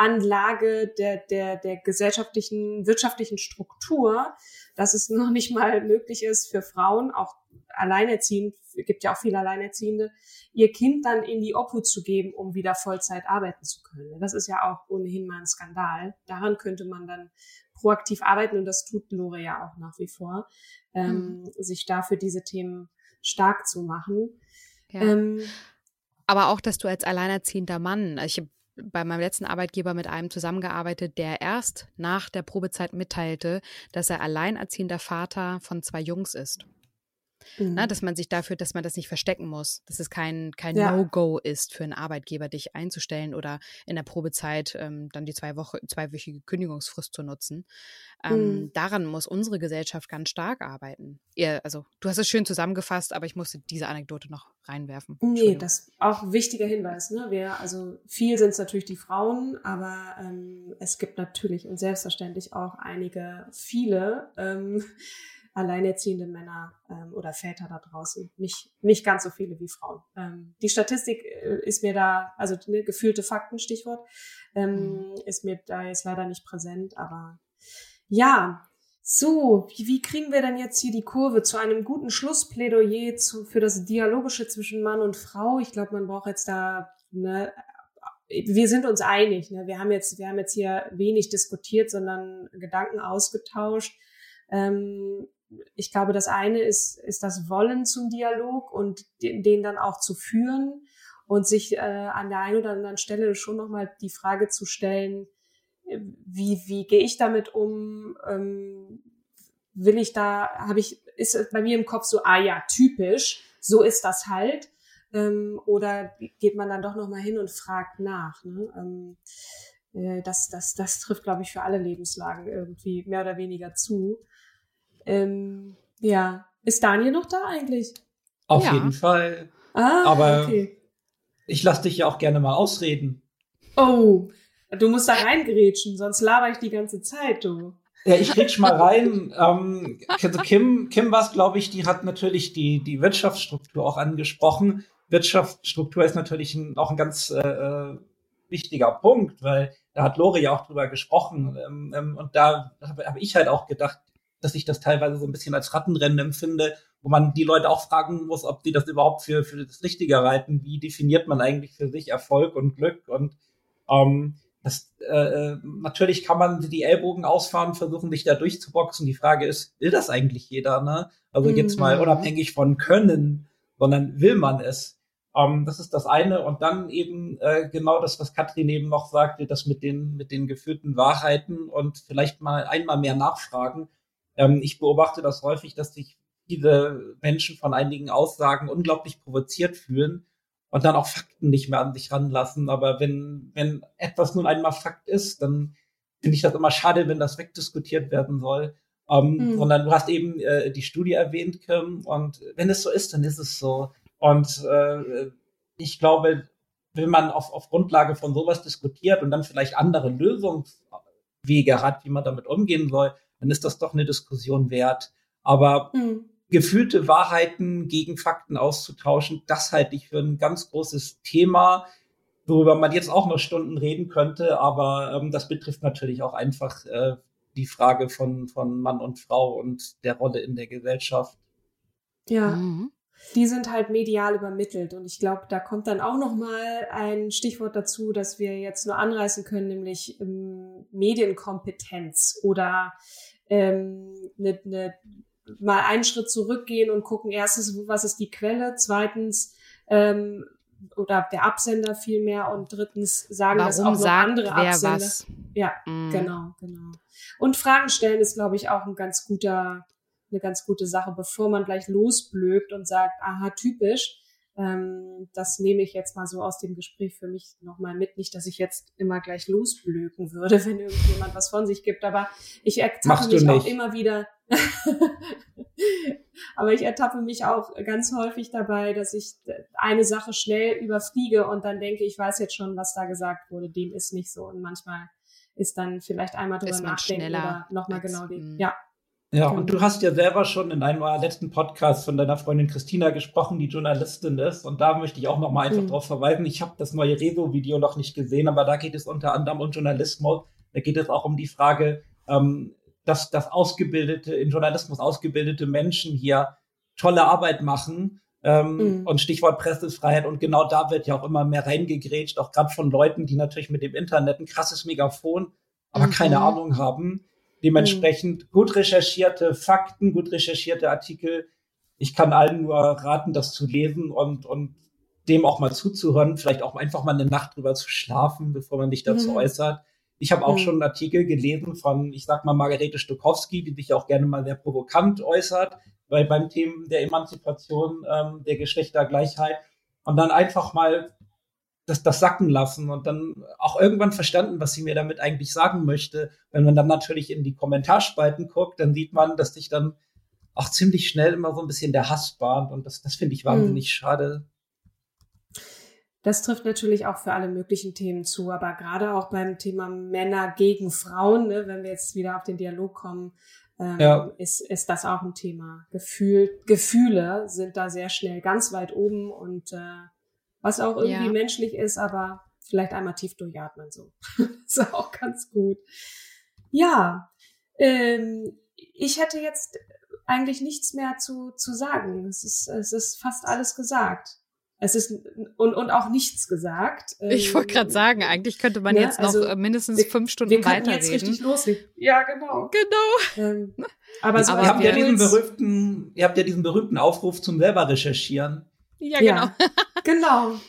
Grundanlage der, der, der gesellschaftlichen, wirtschaftlichen Struktur, dass es noch nicht mal möglich ist für Frauen, auch alleinerziehend, gibt ja auch viele Alleinerziehende, ihr Kind dann in die Obhut zu geben, um wieder Vollzeit arbeiten zu können. Das ist ja auch ohnehin mal ein Skandal. Daran könnte man dann proaktiv arbeiten und das tut Lore ja auch nach wie vor, ähm, mhm. sich dafür diese Themen stark zu machen. Ja. Ähm, aber auch, dass du als alleinerziehender Mann, also ich bei meinem letzten Arbeitgeber mit einem zusammengearbeitet, der erst nach der Probezeit mitteilte, dass er alleinerziehender Vater von zwei Jungs ist. Ne, mhm. Na, dass man sich dafür, dass man das nicht verstecken muss, dass es kein, kein ja. No-Go ist für einen Arbeitgeber, dich einzustellen oder in der Probezeit ähm, dann die zwei Woche, zweiwöchige Kündigungsfrist zu nutzen. Ähm, mhm. Daran muss unsere Gesellschaft ganz stark arbeiten. Ihr, also, du hast es schön zusammengefasst, aber ich musste diese Anekdote noch reinwerfen. Nee, das ist auch ein wichtiger Hinweis. Ne? Wir, also viel sind es natürlich die Frauen, aber ähm, es gibt natürlich und selbstverständlich auch einige, viele, ähm, alleinerziehende Männer ähm, oder Väter da draußen. Nicht, nicht ganz so viele wie Frauen. Ähm, die Statistik äh, ist mir da, also ne, gefühlte Fakten, Stichwort, ähm, mhm. ist mir da jetzt leider nicht präsent, aber ja, so, wie, wie kriegen wir denn jetzt hier die Kurve zu einem guten Schlussplädoyer zu, für das Dialogische zwischen Mann und Frau? Ich glaube, man braucht jetzt da, ne, wir sind uns einig, ne? Wir haben jetzt, wir haben jetzt hier wenig diskutiert, sondern Gedanken ausgetauscht. Ähm, ich glaube, das eine ist, ist das Wollen zum Dialog und den, dann auch zu führen und sich äh, an der einen oder anderen Stelle schon nochmal die Frage zu stellen, äh, wie, wie gehe ich damit um? Ähm, will ich da, habe ich, ist bei mir im Kopf so, ah ja, typisch, so ist das halt. Ähm, oder geht man dann doch nochmal hin und fragt nach. Ne? Ähm, äh, das, das, das trifft, glaube ich, für alle Lebenslagen irgendwie mehr oder weniger zu. Ähm, ja, ist Daniel noch da eigentlich? Auf ja. jeden Fall. Ah, Aber okay. ich lasse dich ja auch gerne mal ausreden. Oh, du musst da reingrätschen, sonst laber ich die ganze Zeit, du. Ja, ich grätsch mal rein. ähm, also Kim, Kim war es, glaube ich, die hat natürlich die, die Wirtschaftsstruktur auch angesprochen. Wirtschaftsstruktur ist natürlich ein, auch ein ganz äh, äh wichtiger Punkt, weil da hat Lori ja auch drüber gesprochen. Ähm, ähm, und da habe hab ich halt auch gedacht, dass ich das teilweise so ein bisschen als Rattenrennen empfinde, wo man die Leute auch fragen muss, ob die das überhaupt für, für das Richtige halten. Wie definiert man eigentlich für sich Erfolg und Glück? Und ähm, das, äh, natürlich kann man die Ellbogen ausfahren, versuchen, sich da durchzuboxen. Die Frage ist, will das eigentlich jeder? Ne? Also mhm. jetzt mal unabhängig von Können, sondern will man es? Ähm, das ist das eine. Und dann eben äh, genau das, was Katrin eben noch sagte, das mit den, mit den geführten Wahrheiten und vielleicht mal einmal mehr nachfragen. Ähm, ich beobachte das häufig, dass sich viele Menschen von einigen Aussagen unglaublich provoziert fühlen und dann auch Fakten nicht mehr an sich ranlassen. Aber wenn, wenn etwas nun einmal Fakt ist, dann finde ich das immer schade, wenn das wegdiskutiert werden soll. Ähm, mhm. Sondern du hast eben äh, die Studie erwähnt, Kim, und wenn es so ist, dann ist es so. Und äh, ich glaube, wenn man auf, auf Grundlage von sowas diskutiert und dann vielleicht andere Lösungswege hat, wie man damit umgehen soll, dann ist das doch eine Diskussion wert. Aber mhm. gefühlte Wahrheiten gegen Fakten auszutauschen, das halte ich für ein ganz großes Thema, worüber man jetzt auch noch Stunden reden könnte. Aber ähm, das betrifft natürlich auch einfach äh, die Frage von, von Mann und Frau und der Rolle in der Gesellschaft. Ja. Mhm die sind halt medial übermittelt. Und ich glaube, da kommt dann auch noch mal ein Stichwort dazu, das wir jetzt nur anreißen können, nämlich ähm, Medienkompetenz oder ähm, ne, ne, mal einen Schritt zurückgehen und gucken, erstens, was ist die Quelle, zweitens, ähm, oder der Absender vielmehr und drittens sagen Warum das auch noch andere Absender. Was? Ja, mm. genau, genau. Und Fragen stellen ist, glaube ich, auch ein ganz guter eine ganz gute Sache, bevor man gleich losblökt und sagt, aha, typisch. Ähm, das nehme ich jetzt mal so aus dem Gespräch für mich nochmal mit. Nicht, dass ich jetzt immer gleich losblöken würde, wenn irgendjemand was von sich gibt, aber ich ertappe mich auch immer wieder. aber ich ertappe mich auch ganz häufig dabei, dass ich eine Sache schnell überfliege und dann denke, ich weiß jetzt schon, was da gesagt wurde. Dem ist nicht so. Und manchmal ist dann vielleicht einmal drüber nachdenken oder nochmal genau die, hm. ja, ja, und du hast ja selber schon in einem letzten Podcast von deiner Freundin Christina gesprochen, die Journalistin ist. Und da möchte ich auch noch mal einfach mhm. darauf verweisen. Ich habe das neue Rezo-Video noch nicht gesehen, aber da geht es unter anderem um Journalismus. Da geht es auch um die Frage, ähm, dass, dass ausgebildete, in Journalismus ausgebildete Menschen hier tolle Arbeit machen. Ähm, mhm. Und Stichwort Pressefreiheit. Und genau da wird ja auch immer mehr reingegrätscht, auch gerade von Leuten, die natürlich mit dem Internet ein krasses Megafon, aber mhm. keine Ahnung haben Dementsprechend mhm. gut recherchierte Fakten, gut recherchierte Artikel. Ich kann allen nur raten, das zu lesen und, und dem auch mal zuzuhören, vielleicht auch einfach mal eine Nacht drüber zu schlafen, bevor man sich dazu mhm. äußert. Ich habe auch mhm. schon einen Artikel gelesen von, ich sag mal, Margarete Stokowski, die sich auch gerne mal sehr provokant äußert, weil beim Thema der Emanzipation ähm, der Geschlechtergleichheit und dann einfach mal das, das sacken lassen und dann auch irgendwann verstanden, was sie mir damit eigentlich sagen möchte. Wenn man dann natürlich in die Kommentarspalten guckt, dann sieht man, dass sich dann auch ziemlich schnell immer so ein bisschen der Hass bahnt und das, das finde ich wahnsinnig mhm. schade. Das trifft natürlich auch für alle möglichen Themen zu, aber gerade auch beim Thema Männer gegen Frauen, ne, wenn wir jetzt wieder auf den Dialog kommen, ähm, ja. ist, ist das auch ein Thema. Gefühl, Gefühle sind da sehr schnell ganz weit oben und äh, was auch irgendwie ja. menschlich ist, aber vielleicht einmal tief durchatmen so. ist auch ganz gut. Ja, ähm, ich hätte jetzt eigentlich nichts mehr zu, zu sagen. Es ist, es ist fast alles gesagt. Es ist und, und auch nichts gesagt. Ich wollte gerade ähm, sagen, eigentlich könnte man ja, jetzt noch also, äh, mindestens wir, fünf Stunden wir weiterreden. jetzt richtig loslegen. Ja, genau. Genau. Ähm, aber so aber ihr habt ja diesen berühmten, ihr habt ja diesen berühmten Aufruf zum selber recherchieren. Ja, genau. Ja, genau.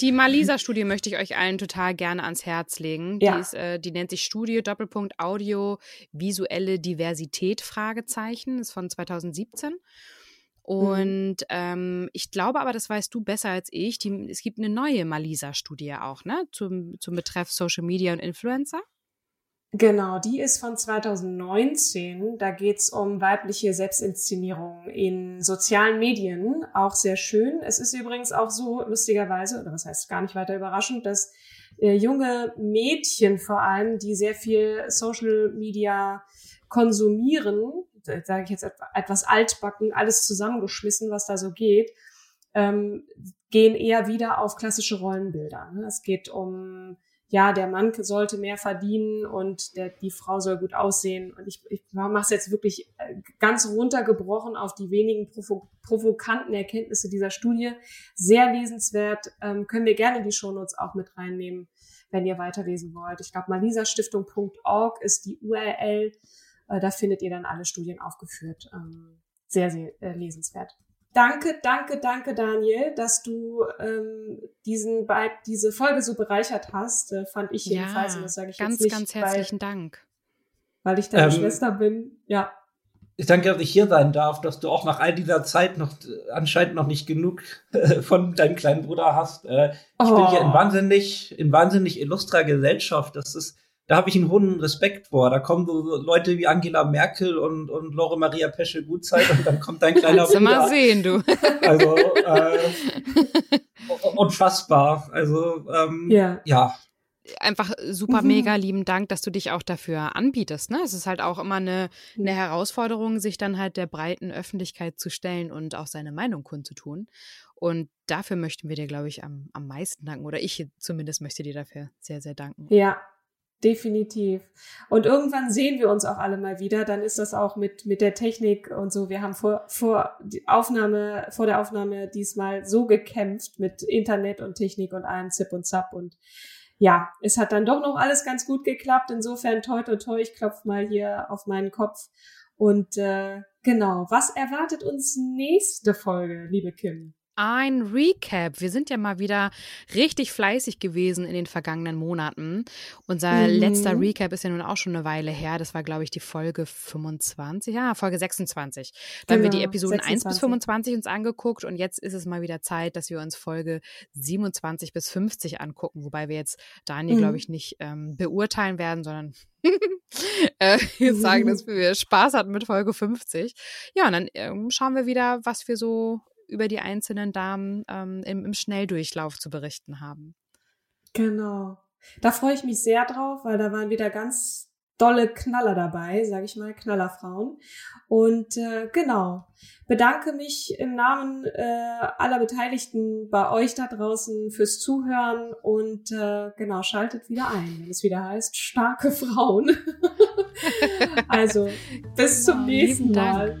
Die Malisa-Studie möchte ich euch allen total gerne ans Herz legen. Ja. Die, ist, äh, die nennt sich Studie Doppelpunkt Audio visuelle Diversität Fragezeichen. Ist von 2017. Mhm. Und mhm. ähm, ich glaube aber, das weißt du besser als ich. Die, es gibt eine neue Malisa-Studie auch, ne? Zum, zum Betreff Social Media und Influencer. Genau, die ist von 2019. Da geht's um weibliche Selbstinszenierung in sozialen Medien. Auch sehr schön. Es ist übrigens auch so, lustigerweise, oder was heißt gar nicht weiter überraschend, dass äh, junge Mädchen vor allem, die sehr viel Social Media konsumieren, sage ich jetzt etwas altbacken, alles zusammengeschmissen, was da so geht, ähm, gehen eher wieder auf klassische Rollenbilder. Ne? Es geht um ja, der Mann sollte mehr verdienen und der, die Frau soll gut aussehen. Und ich, ich mache es jetzt wirklich äh, ganz runtergebrochen auf die wenigen provo provokanten Erkenntnisse dieser Studie. Sehr lesenswert. Ähm, können wir gerne die Shownotes auch mit reinnehmen, wenn ihr weiterlesen wollt. Ich glaube, malisastiftung.org ist die URL. Äh, da findet ihr dann alle Studien aufgeführt. Ähm, sehr, sehr äh, lesenswert. Danke, danke, danke, Daniel, dass du ähm, diesen diese Folge so bereichert hast, äh, fand ich jedenfalls. Ja, und das sage ich ganz, jetzt nicht, ganz herzlichen weil, Dank. Weil ich deine ähm, Schwester bin. Ja. Ich danke, dass ich hier sein darf, dass du auch nach all dieser Zeit noch anscheinend noch nicht genug äh, von deinem kleinen Bruder hast. Äh, ich oh. bin hier in oh. wahnsinnig, in wahnsinnig illustrer Gesellschaft. Das ist da habe ich einen hohen Respekt vor. Da kommen so Leute wie Angela Merkel und, und Lore Maria Pesche Gutzeit und dann kommt dein kleiner Bruder. mal sehen, du. Also äh, unfassbar. Also ähm, ja. ja. Einfach super mhm. mega lieben Dank, dass du dich auch dafür anbietest. Ne? Es ist halt auch immer eine, eine Herausforderung, sich dann halt der breiten Öffentlichkeit zu stellen und auch seine Meinung kundzutun. Und dafür möchten wir dir, glaube ich, am, am meisten danken. Oder ich zumindest möchte dir dafür sehr, sehr danken. Ja, Definitiv. Und irgendwann sehen wir uns auch alle mal wieder. Dann ist das auch mit, mit der Technik und so. Wir haben vor, vor, die Aufnahme, vor der Aufnahme diesmal so gekämpft mit Internet und Technik und allem Zip und Zap. Und ja, es hat dann doch noch alles ganz gut geklappt. Insofern toi, toi, toi. Ich klopfe mal hier auf meinen Kopf. Und äh, genau, was erwartet uns nächste Folge, liebe Kim? Ein Recap. Wir sind ja mal wieder richtig fleißig gewesen in den vergangenen Monaten. Unser mhm. letzter Recap ist ja nun auch schon eine Weile her. Das war, glaube ich, die Folge 25, ja, Folge 26. Da genau, haben wir die genau, Episoden 26. 1 bis 25 uns angeguckt und jetzt ist es mal wieder Zeit, dass wir uns Folge 27 bis 50 angucken, wobei wir jetzt Daniel, mhm. glaube ich, nicht ähm, beurteilen werden, sondern äh, jetzt sagen, dass wir Spaß hatten mit Folge 50. Ja, und dann ähm, schauen wir wieder, was wir so über die einzelnen Damen ähm, im, im Schnelldurchlauf zu berichten haben. Genau. Da freue ich mich sehr drauf, weil da waren wieder ganz dolle Knaller dabei, sage ich mal, Knallerfrauen. Und äh, genau, bedanke mich im Namen äh, aller Beteiligten bei euch da draußen fürs Zuhören und äh, genau, schaltet wieder ein, wenn es wieder heißt, starke Frauen. also, bis zum genau, nächsten Mal.